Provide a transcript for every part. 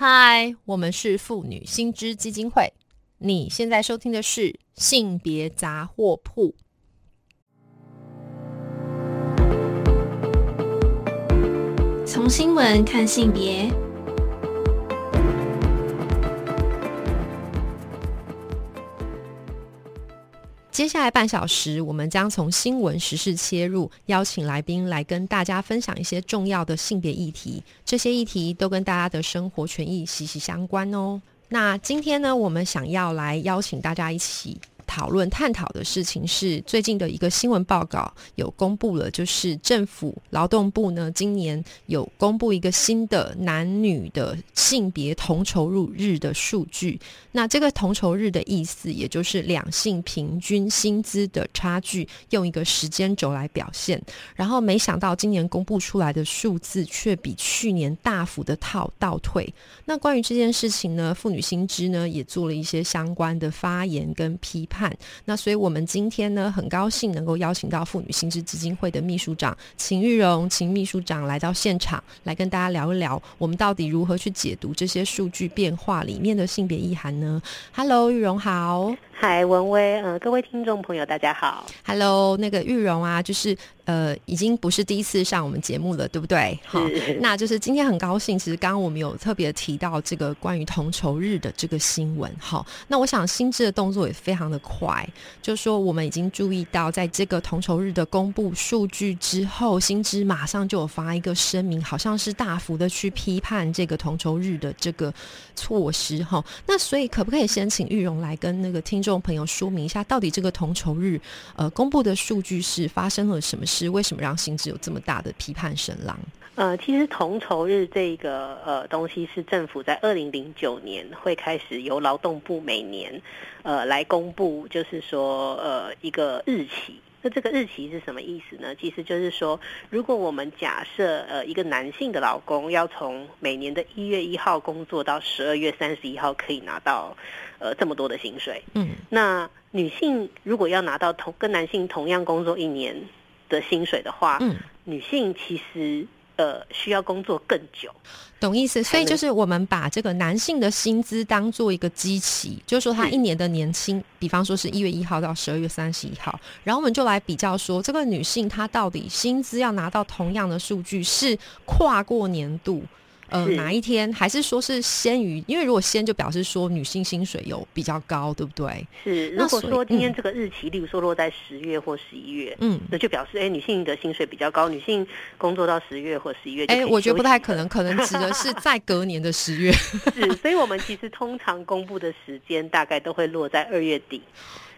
嗨，我们是妇女新知基金会。你现在收听的是性别杂货铺。从新闻看性别，接下来半小时，我们将从新闻时事切入，邀请来宾来跟大家分享一些重要的性别议题。这些议题都跟大家的生活权益息息相关哦。那今天呢，我们想要来邀请大家一起。讨论探讨的事情是最近的一个新闻报告有公布了，就是政府劳动部呢今年有公布一个新的男女的性别同酬入日的数据。那这个同酬日的意思，也就是两性平均薪资的差距，用一个时间轴来表现。然后没想到今年公布出来的数字却比去年大幅的套倒退。那关于这件事情呢，妇女新知呢也做了一些相关的发言跟批判。那所以，我们今天呢，很高兴能够邀请到妇女薪资基金会的秘书长秦玉荣秦秘书长来到现场，来跟大家聊一聊，我们到底如何去解读这些数据变化里面的性别意涵呢？Hello，玉荣好，嗨，文威，呃，各位听众朋友，大家好，Hello，那个玉荣啊，就是。呃，已经不是第一次上我们节目了，对不对？好，那就是今天很高兴。其实刚刚我们有特别提到这个关于同酬日的这个新闻。好，那我想薪资的动作也非常的快，就说我们已经注意到，在这个同酬日的公布数据之后，薪资马上就有发一个声明，好像是大幅的去批判这个同酬日的这个措施。哈，那所以可不可以先请玉荣来跟那个听众朋友说明一下，到底这个同酬日呃公布的数据是发生了什么事？为什么让薪资有这么大的批判声浪？呃，其实同酬日这个呃东西是政府在二零零九年会开始由劳动部每年呃来公布，就是说呃一个日期。那这个日期是什么意思呢？其实就是说，如果我们假设呃一个男性的老公要从每年的一月一号工作到十二月三十一号，可以拿到呃这么多的薪水。嗯，那女性如果要拿到同跟男性同样工作一年。的薪水的话，嗯，女性其实呃需要工作更久，懂意思？所以就是我们把这个男性的薪资当做一个基期，就是说他一年的年薪，比方说是一月一号到十二月三十一号，然后我们就来比较说，这个女性她到底薪资要拿到同样的数据，是跨过年度。呃，哪一天还是说是先于？因为如果先就表示说女性薪水有比较高，对不对？是。如果说今天这个日期，例如说落在十月或十一月，嗯，那就表示哎，女性的薪水比较高，女性工作到十月或十一月，哎，我觉得不太可能，可能指的是在隔年的十月。是，所以我们其实通常公布的时间大概都会落在二月底。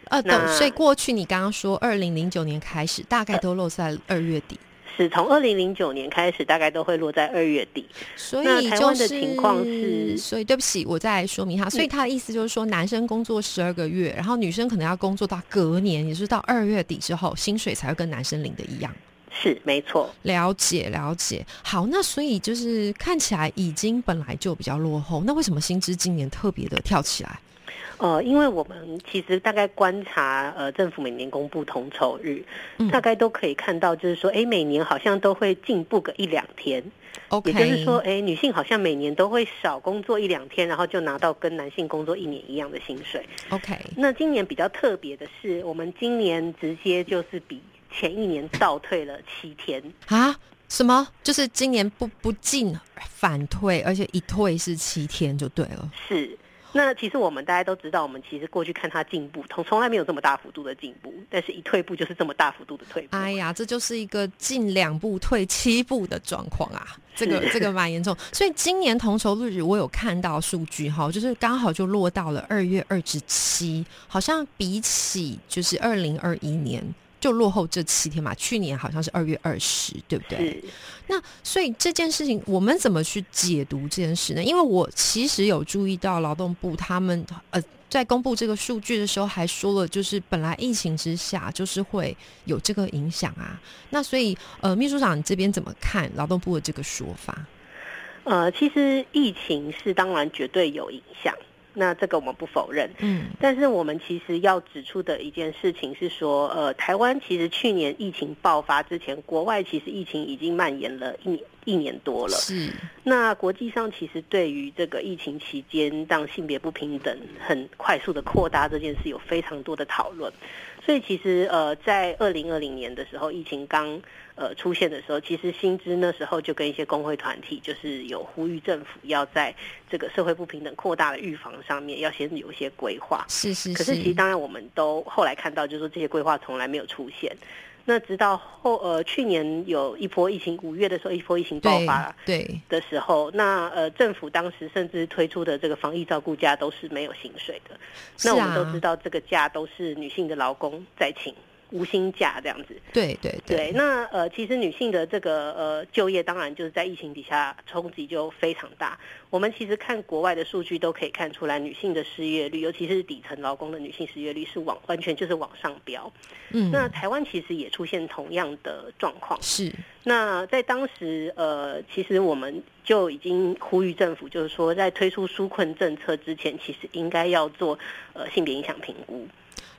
呃，等，所以过去你刚刚说二零零九年开始，大概都落在二月底。是从二零零九年开始，大概都会落在二月底。所以台湾的情况是，所以对不起，我再说明一下。所以他的意思就是说，男生工作十二个月，然后女生可能要工作到隔年，也是到二月底之后，薪水才会跟男生领的一样。是没错，了解了解。好，那所以就是看起来已经本来就比较落后，那为什么薪资今年特别的跳起来？呃，因为我们其实大概观察，呃，政府每年公布同酬日，大概都可以看到，就是说，哎，每年好像都会进步个一两天。OK，也就是说，哎，女性好像每年都会少工作一两天，然后就拿到跟男性工作一年一样的薪水。OK，那今年比较特别的是，我们今年直接就是比前一年倒退了七天啊？什么？就是今年不不进反退，而且一退是七天就对了。是。那其实我们大家都知道，我们其实过去看它进步，从从来没有这么大幅度的进步，但是一退步就是这么大幅度的退步。哎呀，这就是一个进两步退七步的状况啊，这个这个蛮严重。所以今年同酬日我有看到数据哈，就是刚好就落到了二月二十七，好像比起就是二零二一年。就落后这七天嘛，去年好像是二月二十，对不对？那所以这件事情，我们怎么去解读这件事呢？因为我其实有注意到劳动部他们呃在公布这个数据的时候，还说了，就是本来疫情之下就是会有这个影响啊。那所以呃，秘书长你这边怎么看劳动部的这个说法？呃，其实疫情是当然绝对有影响。那这个我们不否认。嗯，但是我们其实要指出的一件事情是说，呃，台湾其实去年疫情爆发之前，国外其实疫情已经蔓延了一年一年多了。是，那国际上其实对于这个疫情期间让性别不平等很快速的扩大这件事有非常多的讨论。所以其实呃，在二零二零年的时候，疫情刚呃出现的时候，其实薪资那时候就跟一些工会团体就是有呼吁政府要在这个社会不平等扩大的预防上面要先有一些规划。是是可是其实当然我们都后来看到，就是说这些规划从来没有出现。那直到后呃去年有一波疫情，五月的时候一波疫情爆发对的时候，那呃政府当时甚至推出的这个防疫照顾假都是没有薪水的。那我们都知道这个假都是女性的劳工在请。无薪假这样子，对对对。那呃，其实女性的这个呃就业，当然就是在疫情底下冲击就非常大。我们其实看国外的数据都可以看出来，女性的失业率，尤其是底层劳工的女性失业率是往完全就是往上飙。嗯，那台湾其实也出现同样的状况。是。那在当时呃，其实我们就已经呼吁政府，就是说在推出纾困政策之前，其实应该要做呃性别影响评估。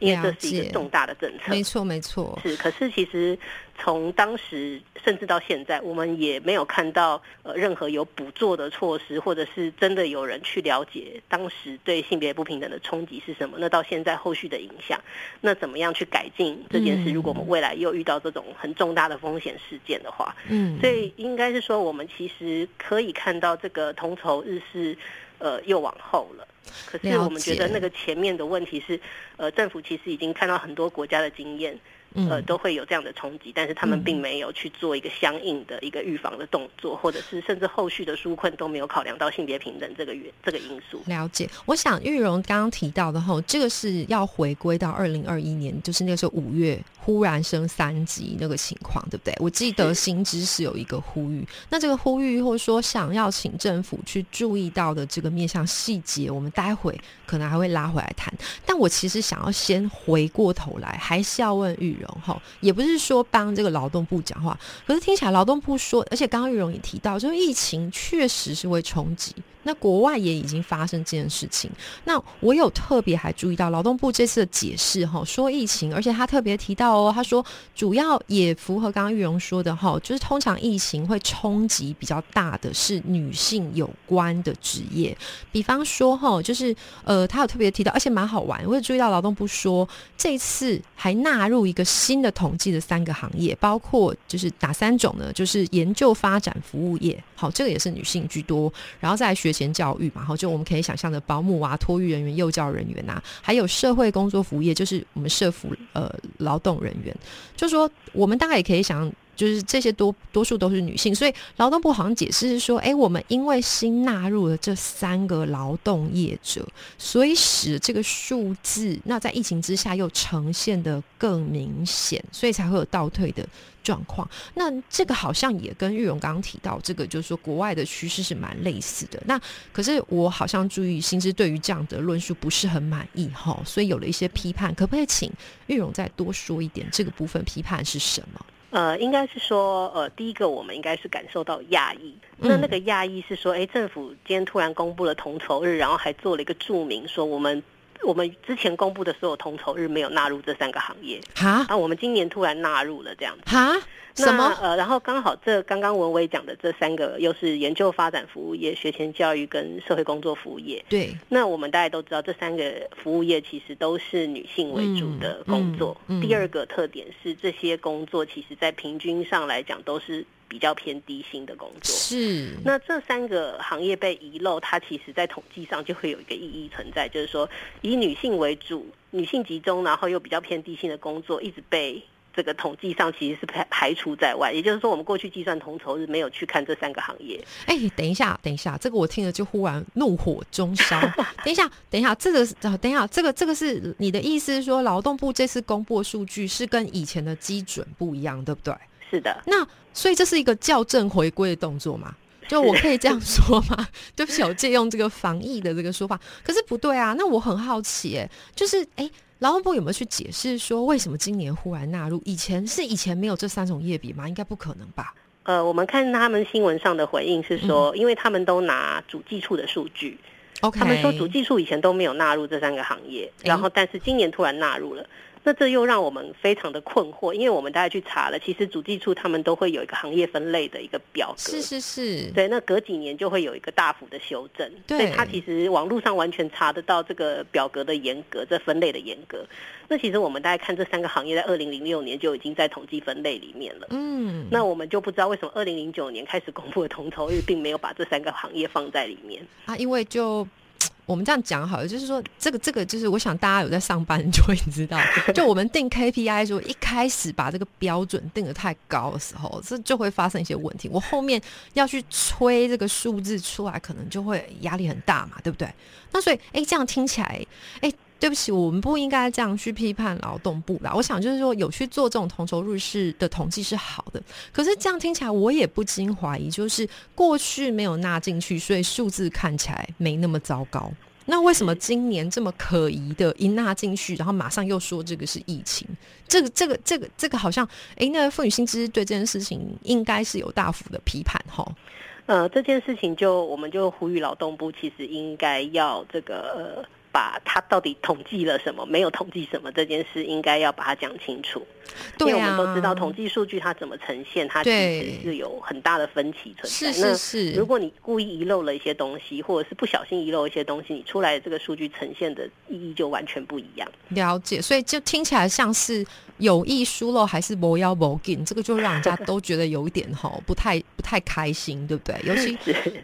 因为这是一个重大的政策，没错没错。是，可是其实从当时甚至到现在，我们也没有看到呃任何有补做的措施，或者是真的有人去了解当时对性别不平等的冲击是什么。那到现在后续的影响，那怎么样去改进这件事？如果我们未来又遇到这种很重大的风险事件的话，嗯，所以应该是说，我们其实可以看到这个同仇日是呃又往后了。可是我们觉得那个前面的问题是，呃，政府其实已经看到很多国家的经验。呃，都会有这样的冲击，但是他们并没有去做一个相应的一个预防的动作，或者是甚至后续的纾困都没有考量到性别平等这个原这个因素。了解，我想玉荣刚刚提到的哈，这个是要回归到二零二一年，就是那个时候五月忽然升三级那个情况，对不对？我记得新知是有一个呼吁，那这个呼吁或者说想要请政府去注意到的这个面向细节，我们待会可能还会拉回来谈。但我其实想要先回过头来，还是要问玉荣。哈，也不是说帮这个劳动部讲话，可是听起来劳动部说，而且刚刚玉荣也提到，就是疫情确实是会冲击。那国外也已经发生这件事情。那我有特别还注意到劳动部这次的解释哈，说疫情，而且他特别提到哦，他说主要也符合刚刚玉荣说的哈，就是通常疫情会冲击比较大的是女性有关的职业，比方说哈，就是呃，他有特别提到，而且蛮好玩，我也注意到劳动部说这次还纳入一个新的统计的三个行业，包括就是哪三种呢？就是研究发展服务业，好，这个也是女性居多，然后再学。学前教育嘛，哈，就我们可以想象的保姆啊、托育人员、幼教人员呐，还有社会工作服务业，就是我们社服呃劳动人员，就说我们大概也可以想。就是这些多多数都是女性，所以劳动部好像解释是说，哎，我们因为新纳入了这三个劳动业者，所以使这个数字那在疫情之下又呈现的更明显，所以才会有倒退的状况。那这个好像也跟玉荣刚刚提到这个，就是说国外的趋势是蛮类似的。那可是我好像注意薪资对于这样的论述不是很满意哈，所以有了一些批判。可不可以请玉荣再多说一点这个部分批判是什么？呃，应该是说，呃，第一个我们应该是感受到讶异。那那个讶异是说，哎，政府今天突然公布了同筹日，然后还做了一个注明，说我们我们之前公布的所有同筹日没有纳入这三个行业。哈啊，我们今年突然纳入了这样子。哈。什么？呃，然后刚好这刚刚文伟讲的这三个，又是研究发展服务业、学前教育跟社会工作服务业。对。那我们大家都知道，这三个服务业其实都是女性为主的工作。第二个特点是，这些工作其实在平均上来讲都是比较偏低薪的工作。是。那这三个行业被遗漏，它其实在统计上就会有一个意义存在，就是说以女性为主、女性集中，然后又比较偏低薪的工作，一直被。这个统计上其实是排排除在外，也就是说，我们过去计算同酬日没有去看这三个行业。哎，等一下，等一下，这个我听了就忽然怒火中烧。等一下，等一下，这个等一下，这个这个是你的意思是说，劳动部这次公布数据是跟以前的基准不一样，对不对？是的。那所以这是一个校正回归的动作吗？就我可以这样说吗？对不起，我借用这个防疫的这个说法，可是不对啊。那我很好奇，哎，就是哎。劳动部有没有去解释说为什么今年忽然纳入？以前是以前没有这三种业比吗？应该不可能吧？呃，我们看他们新闻上的回应是说，因为他们都拿主计处的数据他们说主技术以前都没有纳入这三个行业，然后但是今年突然纳入了。那这又让我们非常的困惑，因为我们大家去查了，其实主计处他们都会有一个行业分类的一个表格，是是是，对，那隔几年就会有一个大幅的修正，对所以它其实网络上完全查得到这个表格的严格，这分类的严格。那其实我们大概看这三个行业在二零零六年就已经在统计分类里面了，嗯，那我们就不知道为什么二零零九年开始公布的统筹率并没有把这三个行业放在里面。啊，因为就。我们这样讲好了，就是说，这个这个就是，我想大家有在上班就会知道，就我们定 KPI 的时候，一开始把这个标准定的太高的时候，这就会发生一些问题。我后面要去催这个数字出来，可能就会压力很大嘛，对不对？那所以，哎，这样听起来，哎。对不起，我们不应该这样去批判劳动部啦。我想就是说，有去做这种同酬日式的统计是好的。可是这样听起来，我也不禁怀疑，就是过去没有纳进去，所以数字看起来没那么糟糕。那为什么今年这么可疑的一纳进去，然后马上又说这个是疫情？这个、这个、这个、这个好像，哎，那妇女薪资对这件事情应该是有大幅的批判哈。呃，这件事情就我们就呼吁劳动部，其实应该要这个呃。把它到底统计了什么，没有统计什么这件事，应该要把它讲清楚。对因为我们都知道统计数据它怎么呈现，它其实是有很大的分歧存在。是是是。如果你故意遗漏了一些东西，或者是不小心遗漏一些东西，你出来的这个数据呈现的意义就完全不一样。了解，所以就听起来像是有意疏漏，还是不要不进，这个就让人家都觉得有一点哈 不太不太开心，对不对？尤其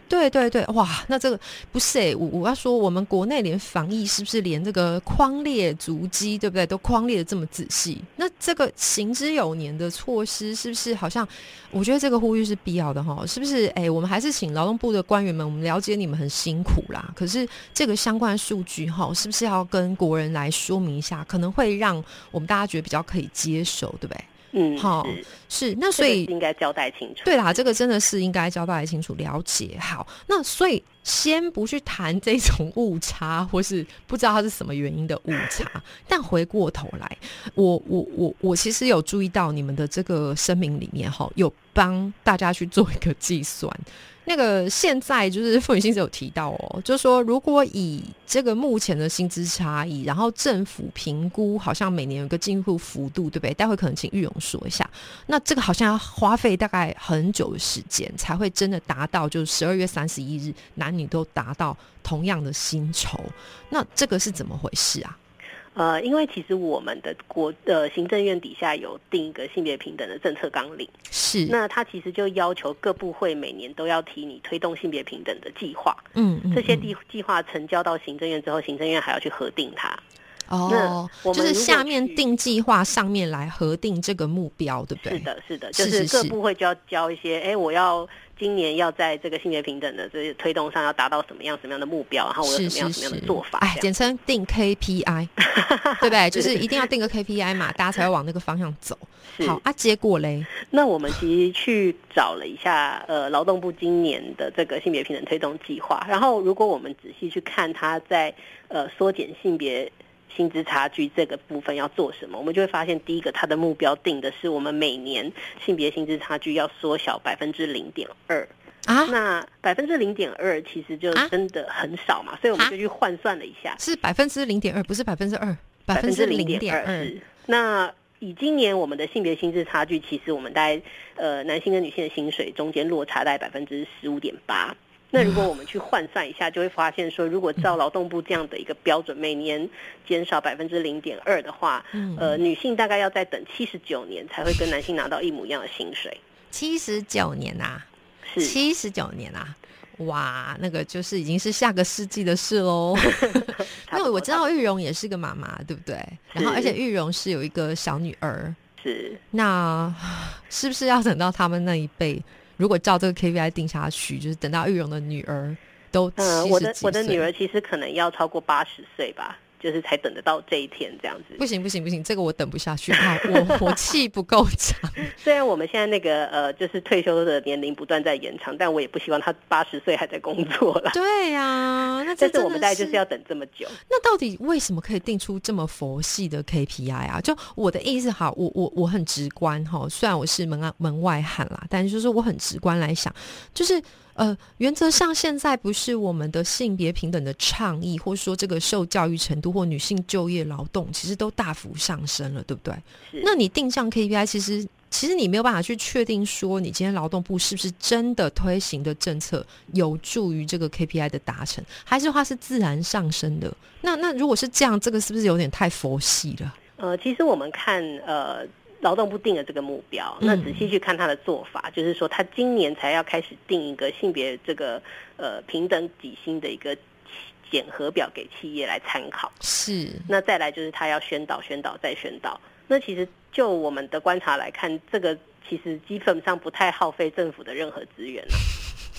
对对对，哇，那这个不是哎，我我要说，我们国内连防疫是不是连这个框列足迹，对不对？都框列的这么仔细，那这个。行之有年的措施是不是好像？我觉得这个呼吁是必要的哈，是不是？哎，我们还是请劳动部的官员们，我们了解你们很辛苦啦。可是这个相关数据哈，是不是要跟国人来说明一下？可能会让我们大家觉得比较可以接受，对不对？嗯，好，是那所以应该交代清楚。对啦，这个真的是应该交代清楚，了解好。那所以先不去谈这种误差，或是不知道它是什么原因的误差。但回过头来，我我我我其实有注意到你们的这个声明里面哈，有帮大家去做一个计算。那个现在就是傅女薪资有提到哦，就是说如果以这个目前的薪资差异，然后政府评估好像每年有个进步幅度，对不对？待会可能请玉勇说一下。那这个好像要花费大概很久的时间，才会真的达到，就是十二月三十一日男女都达到同样的薪酬。那这个是怎么回事啊？呃，因为其实我们的国呃行政院底下有定一个性别平等的政策纲领，是那他其实就要求各部会每年都要提你推动性别平等的计划，嗯，这些计计划成交到行政院之后，行政院还要去核定它。哦，就是下面定计划上面来核定这个目标，对不对？是的，是的，就是各部会就要交一些，哎，我要。今年要在这个性别平等的这些推动上要达到什么样什么样的目标，然后我有什么样什么样的做法？哎，简称定 KPI，对不对？就是一定要定个 KPI 嘛，大家才会往那个方向走。好啊，结果嘞？那我们其实去找了一下，呃，劳动部今年的这个性别平等推动计划，然后如果我们仔细去看，它在呃缩减性别。薪资差距这个部分要做什么？我们就会发现，第一个，它的目标定的是我们每年性别薪资差距要缩小百分之零点二啊。那百分之零点二其实就真的很少嘛，所以我们就去换算了一下，是百分之零点二，不是百分之二，百分之零点二。那以今年我们的性别薪资差距，其实我们大概呃男性跟女性的薪水中间落差在百分之十五点八。那如果我们去换算一下，就会发现说，如果照劳动部这样的一个标准，每年减少百分之零点二的话，呃，女性大概要再等七十九年才会跟男性拿到一模一样的薪水。七十九年呐，是七十九年啊，哇，那个就是已经是下个世纪的事喽。因为我知道玉荣也是个妈妈，对不对？然后而且玉荣是有一个小女儿，是那 是不是要等到他们那一辈？如果照这个 KPI 定下去，就是等到玉荣的女儿都嗯，我的我的女儿其实可能要超过八十岁吧。就是才等得到这一天这样子，不行不行不行，这个我等不下去，我我气不够长。虽然我们现在那个呃，就是退休的年龄不断在延长，但我也不希望他八十岁还在工作了。对呀，那但是我们大概就是要等这么久。那到底为什么可以定出这么佛系的 KPI 啊？就我的意思哈，我我我很直观哈，虽然我是门外门外汉啦，但是就是我很直观来想，就是。呃，原则上现在不是我们的性别平等的倡议，或者说这个受教育程度或女性就业劳动，其实都大幅上升了，对不对？那你定向 KPI，其实其实你没有办法去确定说，你今天劳动部是不是真的推行的政策有助于这个 KPI 的达成，还是话是自然上升的？那那如果是这样，这个是不是有点太佛系了？呃，其实我们看呃。劳动部定了这个目标，那仔细去看他的做法，就是说他今年才要开始定一个性别这个呃平等底薪的一个检核表给企业来参考。是，那再来就是他要宣导、宣导再宣导。那其实就我们的观察来看，这个其实基本上不太耗费政府的任何资源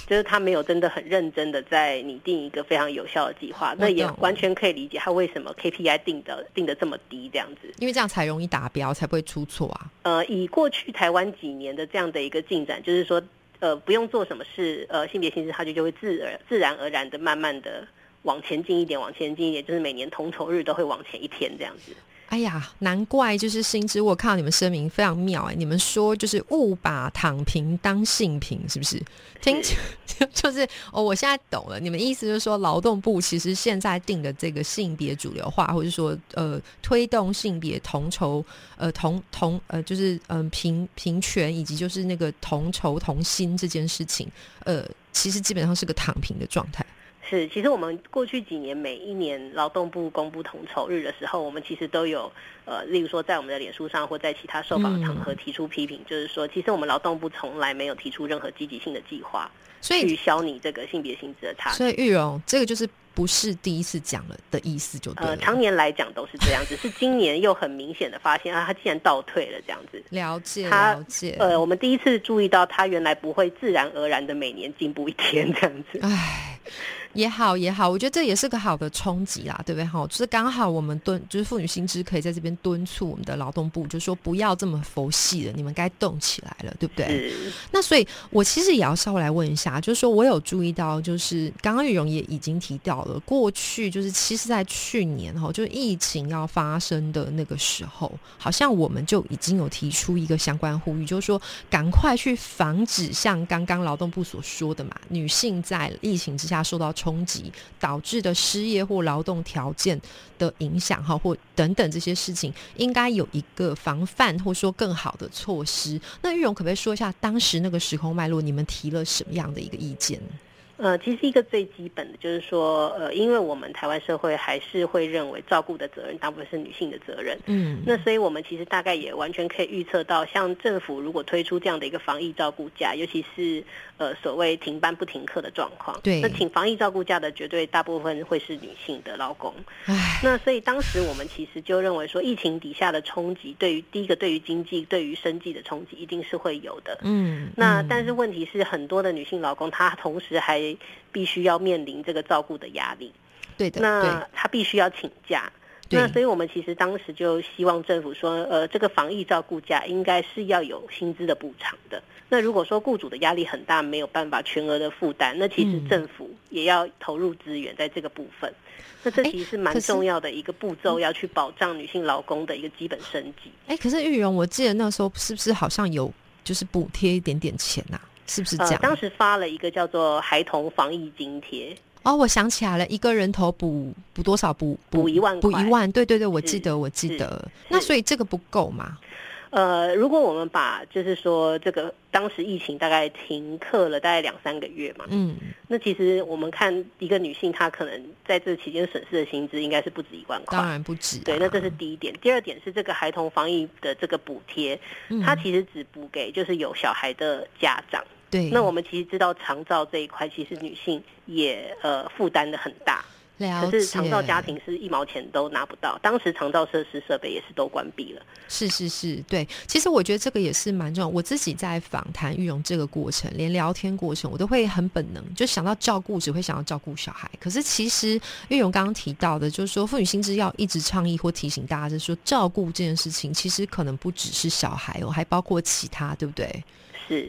就是他没有真的很认真的在拟定一个非常有效的计划，那也完全可以理解他为什么 KPI 定的定的这么低这样子，因为这样才容易达标，才不会出错啊。呃，以过去台湾几年的这样的一个进展，就是说，呃，不用做什么事，呃，性别薪资差距就会自而自然而然的慢慢的往前进一点，往前进一点，就是每年同酬日都会往前一天这样子。哎呀，难怪就是新知，我看到你们声明非常妙哎，你们说就是勿把躺平当性平，是不是？听 就是哦，我现在懂了，你们意思就是说，劳动部其实现在定的这个性别主流化，或者说呃推动性别同酬呃同同呃就是嗯平平权以及就是那个同酬同薪这件事情，呃，其实基本上是个躺平的状态。是，其实我们过去几年每一年劳动部公布统筹日的时候，我们其实都有呃，例如说在我们的脸书上或在其他受访场合提出批评，就是说，其实我们劳动部从来没有提出任何积极性的计划，所以去消你这个性别薪资的差距。所以玉荣，这个就是不是第一次讲了的意思，就呃，常年来讲都是这样，只是今年又很明显的发现啊，他竟然倒退了这样子。了解，了解。呃，我们第一次注意到他原来不会自然而然的每年进步一天这样子。唉。也好也好，我觉得这也是个好的冲击啦，对不对？哈，就是刚好我们敦，就是妇女新知可以在这边敦促我们的劳动部，就说不要这么佛系了，你们该动起来了，对不对？那所以，我其实也要稍微来问一下，就是说我有注意到，就是刚刚玉荣也已经提到了，过去就是其实，在去年哈，就是疫情要发生的那个时候，好像我们就已经有提出一个相关呼吁，就是说赶快去防止像刚刚劳动部所说的嘛，女性在疫情之下受到。冲击导致的失业或劳动条件的影响，哈，或等等这些事情，应该有一个防范或说更好的措施。那玉荣可不可以说一下当时那个时空脉络？你们提了什么样的一个意见？呃，其实一个最基本的就是说，呃，因为我们台湾社会还是会认为照顾的责任大部分是女性的责任，嗯，那所以我们其实大概也完全可以预测到，像政府如果推出这样的一个防疫照顾假，尤其是呃所谓停班不停课的状况，对，那请防疫照顾假的绝对大部分会是女性的劳工，那所以当时我们其实就认为说，疫情底下的冲击，对于第一个对于经济、对于生计的冲击一定是会有的，嗯，那但是问题是很多的女性劳工，她同时还必须要面临这个照顾的压力，对的。那她必须要请假，那所以我们其实当时就希望政府说，呃，这个防疫照顾假应该是要有薪资的补偿的。那如果说雇主的压力很大，没有办法全额的负担，那其实政府也要投入资源在这个部分。那这其实是蛮重要的一个步骤，要去保障女性劳工的一个基本生计。哎，可是玉荣，我记得那时候是不是好像有就是补贴一点点钱呐？是不是这样？当时发了一个叫做“孩童防疫津贴”。哦，我想起来了，一个人头补补多少？补补一万，补一万。对对对，我记得，我记得。那所以这个不够吗？呃，如果我们把就是说这个当时疫情大概停课了大概两三个月嘛，嗯，那其实我们看一个女性，她可能在这期间损失的薪资应该是不止一万块，当然不止。对，那这是第一点。第二点是这个孩童防疫的这个补贴，它其实只补给就是有小孩的家长。对，那我们其实知道长照这一块，其实女性也呃负担的很大。可是长照家庭是一毛钱都拿不到，当时长照设施设备也是都关闭了。是是是，对。其实我觉得这个也是蛮重要。我自己在访谈玉荣这个过程，连聊天过程，我都会很本能就想到照顾，只会想要照顾小孩。可是其实玉荣刚刚提到的，就是说妇女心智要一直倡议或提醒大家，就是说照顾这件事情，其实可能不只是小孩哦，还包括其他，对不对？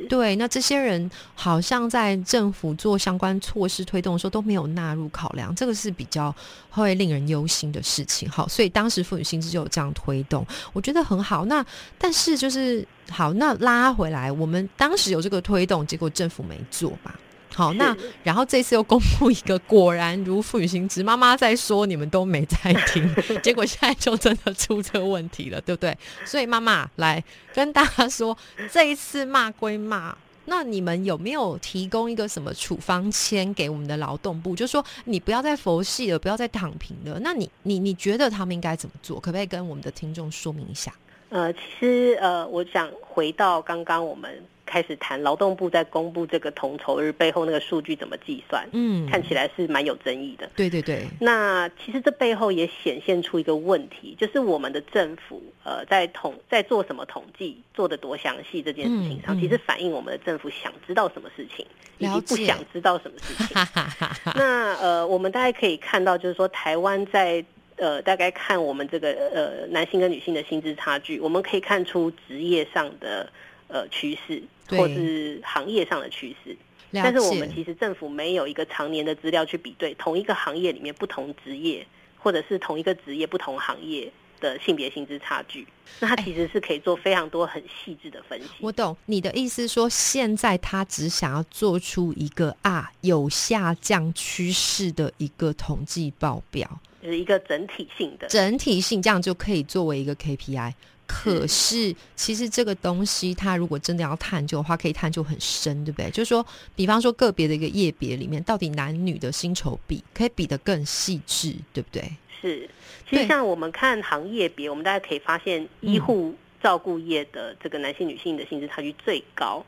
对，那这些人好像在政府做相关措施推动的时候都没有纳入考量，这个是比较会令人忧心的事情。好，所以当时妇女薪资就有这样推动，我觉得很好。那但是就是好，那拉回来，我们当时有这个推动，结果政府没做吧？好，那然后这次又公布一个，果然如傅雨欣之妈妈在说，你们都没在听，结果现在就真的出这个问题了，对不对？所以妈妈来跟大家说，这一次骂归骂。那你们有没有提供一个什么处方签给我们的劳动部？就说你不要再佛系了，不要再躺平了。那你你你觉得他们应该怎么做？可不可以跟我们的听众说明一下？呃，其实呃，我想回到刚刚我们。开始谈劳动部在公布这个同酬日背后那个数据怎么计算？嗯，看起来是蛮有争议的。对对对。那其实这背后也显现出一个问题，就是我们的政府呃在统在做什么统计，做的多详细这件事情上，其实反映我们的政府想知道什么事情，以及不想知道什么事情。那呃，我们大概可以看到，就是说台湾在呃大概看我们这个呃男性跟女性的薪资差距，我们可以看出职业上的呃趋势。或是行业上的趋势，但是我们其实政府没有一个常年的资料去比对同一个行业里面不同职业，或者是同一个职业不同行业的性别薪资差距。那它其实是可以做非常多很细致的分析。我懂你的意思，说现在他只想要做出一个啊有下降趋势的一个统计报表，就是一个整体性的整体性，这样就可以作为一个 KPI。可是，其实这个东西，它如果真的要探究的话，可以探究很深，对不对？就是说，比方说个别的一个业别里面，到底男女的薪酬比，可以比得更细致，对不对？是。其实像我们看行业别，我们大家可以发现，医护照顾业的这个男性、女性的薪资差距最高。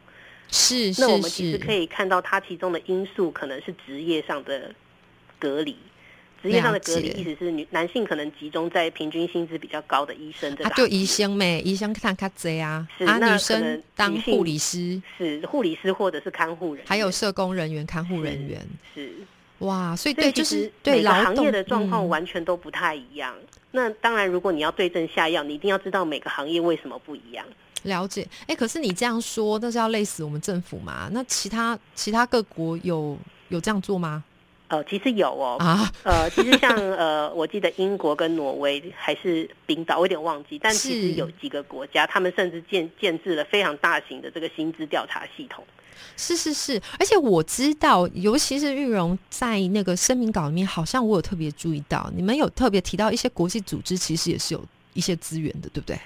是。那我们其实可以看到，它其中的因素可能是职业上的隔离。职业上的隔离，意思是女男性可能集中在平均薪资比较高的医生这。他就医生咩？医生看看贼啊。是啊，女生当护理师，是护理师或者是看护人，还有社工人员、看护人员。是哇，所以对，就是每个行业的状况完全都不太一样。那当然，如果你要对症下药，你一定要知道每个行业为什么不一样。了解。哎，可是你这样说，那是要累死我们政府吗？那其他其他各国有有这样做吗？呃，其实有哦，啊，呃，其实像呃，我记得英国跟挪威还是冰岛，我有点忘记，但其实有几个国家，他们甚至建建制了非常大型的这个薪资调查系统。是是是，而且我知道，尤其是玉荣在那个声明稿里面，好像我有特别注意到，你们有特别提到一些国际组织，其实也是有一些资源的，对不对？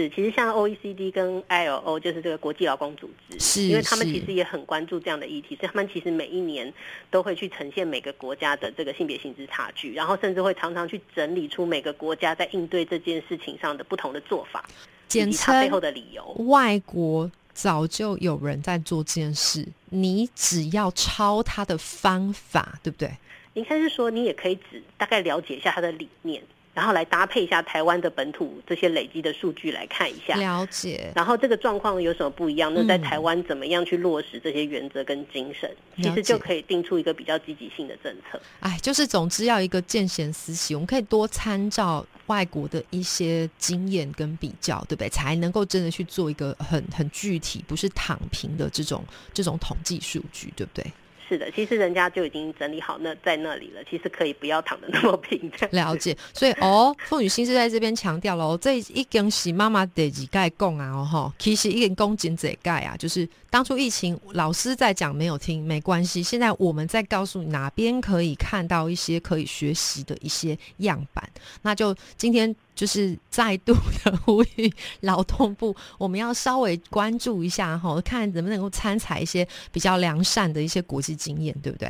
是，其实像 OECD 跟 ILO 就是这个国际劳工组织，是，因为他们其实也很关注这样的议题，所以他们其实每一年都会去呈现每个国家的这个性别薪资差距，然后甚至会常常去整理出每个国家在应对这件事情上的不同的做法，以及它背后的理由。外国早就有人在做这件事，你只要抄他的方法，对不对？应该是说，你也可以只大概了解一下他的理念。然后来搭配一下台湾的本土这些累积的数据来看一下，了解。然后这个状况有什么不一样？那在台湾怎么样去落实这些原则跟精神？其实就可以定出一个比较积极性的政策。哎，就是总之要一个见贤思齐，我们可以多参照外国的一些经验跟比较，对不对？才能够真的去做一个很很具体，不是躺平的这种这种统计数据，对不对？是的，其实人家就已经整理好那在那里了，其实可以不要躺的 那么平。了解，所以哦，妇女心是在这边强调了，这一根是妈妈得几盖供啊，哦哈，其实一根公斤这盖啊，就是当初疫情老师在讲没有听没关系，现在我们在告诉你哪边可以看到一些可以学习的一些样板，那就今天。就是再度的呼吁劳动部，我们要稍微关注一下哈，看能不能够参采一些比较良善的一些国际经验，对不对？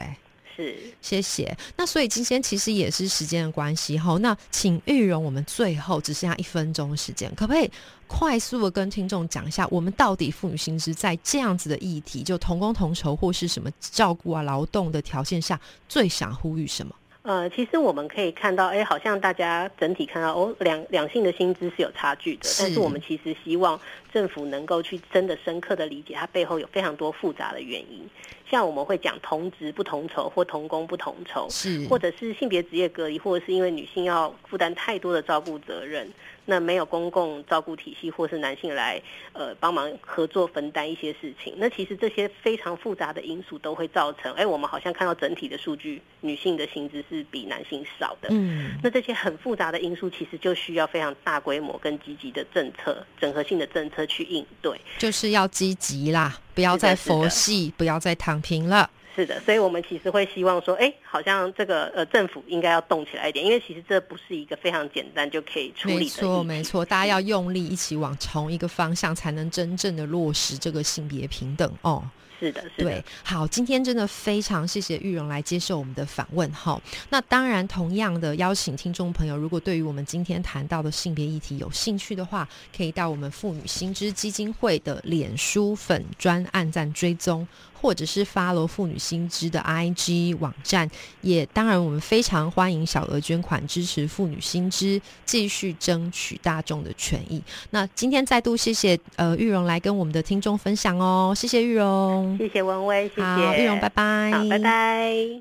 是，谢谢。那所以今天其实也是时间的关系哈，那请玉荣，我们最后只剩下一分钟时间，可不可以快速的跟听众讲一下，我们到底妇女薪资在这样子的议题，就同工同酬或是什么照顾啊劳动的条件下，最想呼吁什么？呃，其实我们可以看到，哎，好像大家整体看到，哦，两两性的薪资是有差距的，但是我们其实希望政府能够去真的深刻的理解它背后有非常多复杂的原因，像我们会讲同职不同酬或同工不同酬，是，或者是性别职业隔离，或者是因为女性要负担太多的照顾责任。那没有公共照顾体系，或是男性来呃帮忙合作分担一些事情，那其实这些非常复杂的因素都会造成，哎，我们好像看到整体的数据，女性的薪资是比男性少的。嗯，那这些很复杂的因素，其实就需要非常大规模跟积极的政策、整合性的政策去应对。就是要积极啦，不要再佛系，不要再躺平了。是的，所以我们其实会希望说，哎，好像这个呃政府应该要动起来一点，因为其实这不是一个非常简单就可以处理的。没错，没错，大家要用力一起往同一个方向，才能真正的落实这个性别平等哦。是的，对，好，今天真的非常谢谢玉荣来接受我们的访问哈。那当然，同样的邀请听众朋友，如果对于我们今天谈到的性别议题有兴趣的话，可以到我们妇女新知基金会的脸书粉专按赞追踪。或者是发罗妇女新知的 IG 网站，也当然我们非常欢迎小额捐款支持妇女新知，继续争取大众的权益。那今天再度谢谢呃玉荣来跟我们的听众分享哦，谢谢玉荣，谢谢文威，谢谢玉荣，拜拜，好，拜拜。